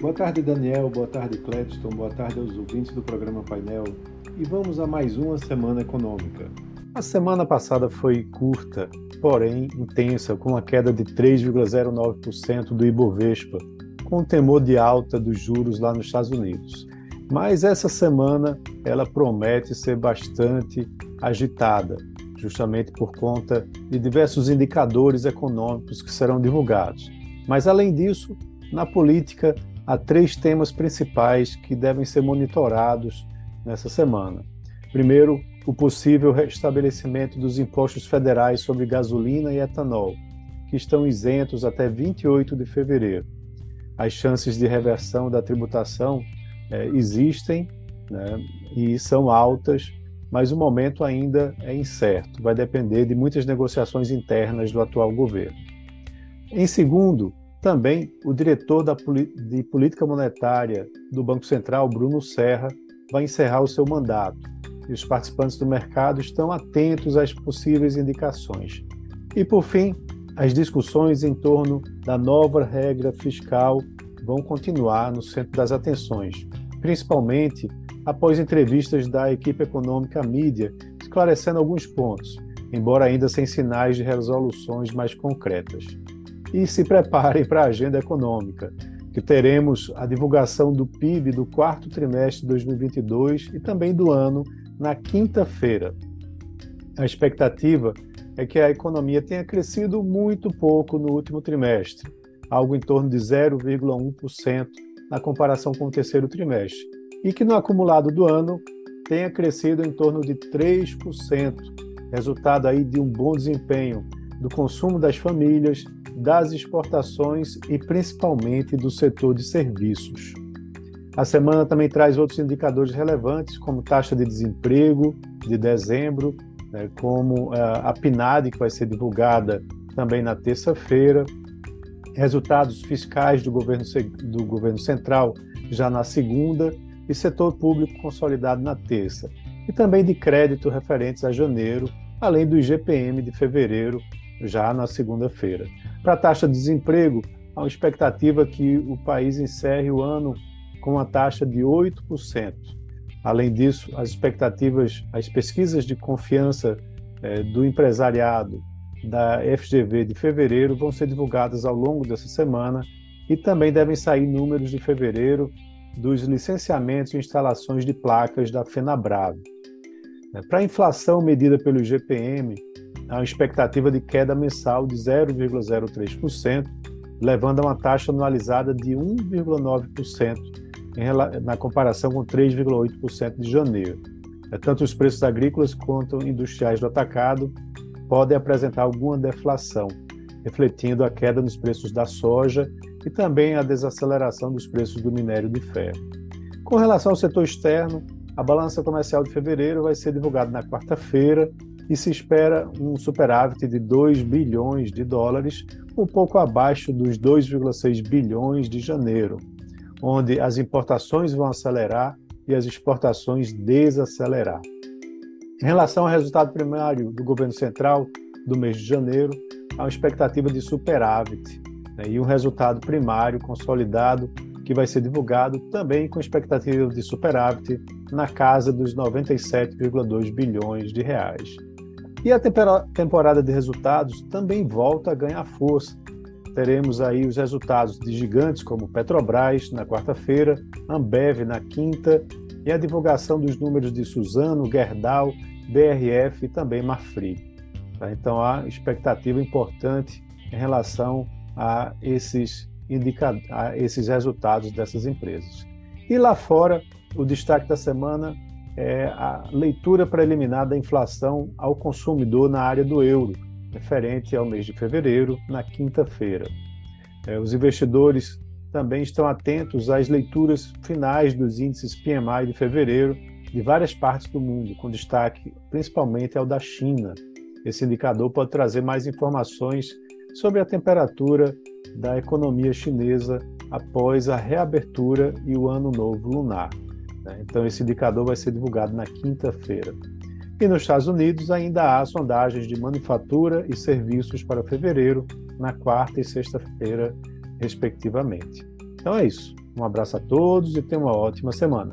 Boa tarde, Daniel. Boa tarde, Cledston. Boa tarde aos ouvintes do programa Painel. E vamos a mais uma semana econômica. A semana passada foi curta, porém intensa, com uma queda de 3,09% do Ibovespa, com o temor de alta dos juros lá nos Estados Unidos. Mas essa semana ela promete ser bastante agitada, justamente por conta de diversos indicadores econômicos que serão divulgados. Mas além disso, na política há três temas principais que devem ser monitorados nessa semana. Primeiro, o possível restabelecimento dos impostos federais sobre gasolina e etanol, que estão isentos até 28 de fevereiro. As chances de reversão da tributação é, existem né, e são altas, mas o momento ainda é incerto, vai depender de muitas negociações internas do atual governo. Em segundo, também, o diretor de política monetária do Banco Central, Bruno Serra, vai encerrar o seu mandato e os participantes do mercado estão atentos às possíveis indicações. E, por fim, as discussões em torno da nova regra fiscal vão continuar no centro das atenções, principalmente após entrevistas da equipe econômica mídia, esclarecendo alguns pontos, embora ainda sem sinais de resoluções mais concretas e se preparem para a agenda econômica, que teremos a divulgação do PIB do quarto trimestre de 2022 e também do ano na quinta-feira. A expectativa é que a economia tenha crescido muito pouco no último trimestre, algo em torno de 0,1% na comparação com o terceiro trimestre, e que no acumulado do ano tenha crescido em torno de 3%, resultado aí de um bom desempenho do consumo das famílias das exportações e principalmente do setor de serviços. A semana também traz outros indicadores relevantes, como taxa de desemprego de dezembro, né, como uh, a PNAD, que vai ser divulgada também na terça-feira, resultados fiscais do governo, do governo central já na segunda, e setor público consolidado na terça, e também de crédito referentes a janeiro, além do IGPM de fevereiro, já na segunda-feira. Para a taxa de desemprego, há uma expectativa que o país encerre o ano com uma taxa de 8%. Além disso, as expectativas, as pesquisas de confiança eh, do empresariado da FGV de fevereiro vão ser divulgadas ao longo dessa semana e também devem sair números de fevereiro dos licenciamentos e instalações de placas da FenaBrave. Para a inflação medida pelo IGPM, uma expectativa de queda mensal de 0,03%, levando a uma taxa anualizada de 1,9% na comparação com 3,8% de janeiro. É, tanto os preços agrícolas quanto industriais do atacado podem apresentar alguma deflação, refletindo a queda nos preços da soja e também a desaceleração dos preços do minério de ferro. Com relação ao setor externo, a balança comercial de fevereiro vai ser divulgada na quarta-feira e se espera um superávit de 2 bilhões de dólares, um pouco abaixo dos 2,6 bilhões de janeiro, onde as importações vão acelerar e as exportações desacelerar. Em relação ao resultado primário do governo central do mês de janeiro, há uma expectativa de superávit né, e um resultado primário consolidado que vai ser divulgado também com expectativa de superávit na casa dos 97,2 bilhões de reais. E a temporada de resultados também volta a ganhar força. Teremos aí os resultados de gigantes como Petrobras na quarta-feira, Ambev na quinta e a divulgação dos números de Suzano, Gerdau, BRF e também Marfrig. Tá? Então há expectativa importante em relação a esses, a esses resultados dessas empresas. E lá fora, o destaque da semana é a leitura preliminar da inflação ao consumidor na área do euro, referente ao mês de fevereiro, na quinta-feira. É, os investidores também estão atentos às leituras finais dos índices PMI de fevereiro de várias partes do mundo, com destaque principalmente ao da China. Esse indicador pode trazer mais informações sobre a temperatura da economia chinesa após a reabertura e o Ano Novo Lunar. Né? Então, esse indicador vai ser divulgado na quinta-feira. E nos Estados Unidos ainda há sondagens de manufatura e serviços para fevereiro, na quarta e sexta-feira, respectivamente. Então é isso. Um abraço a todos e tenham uma ótima semana.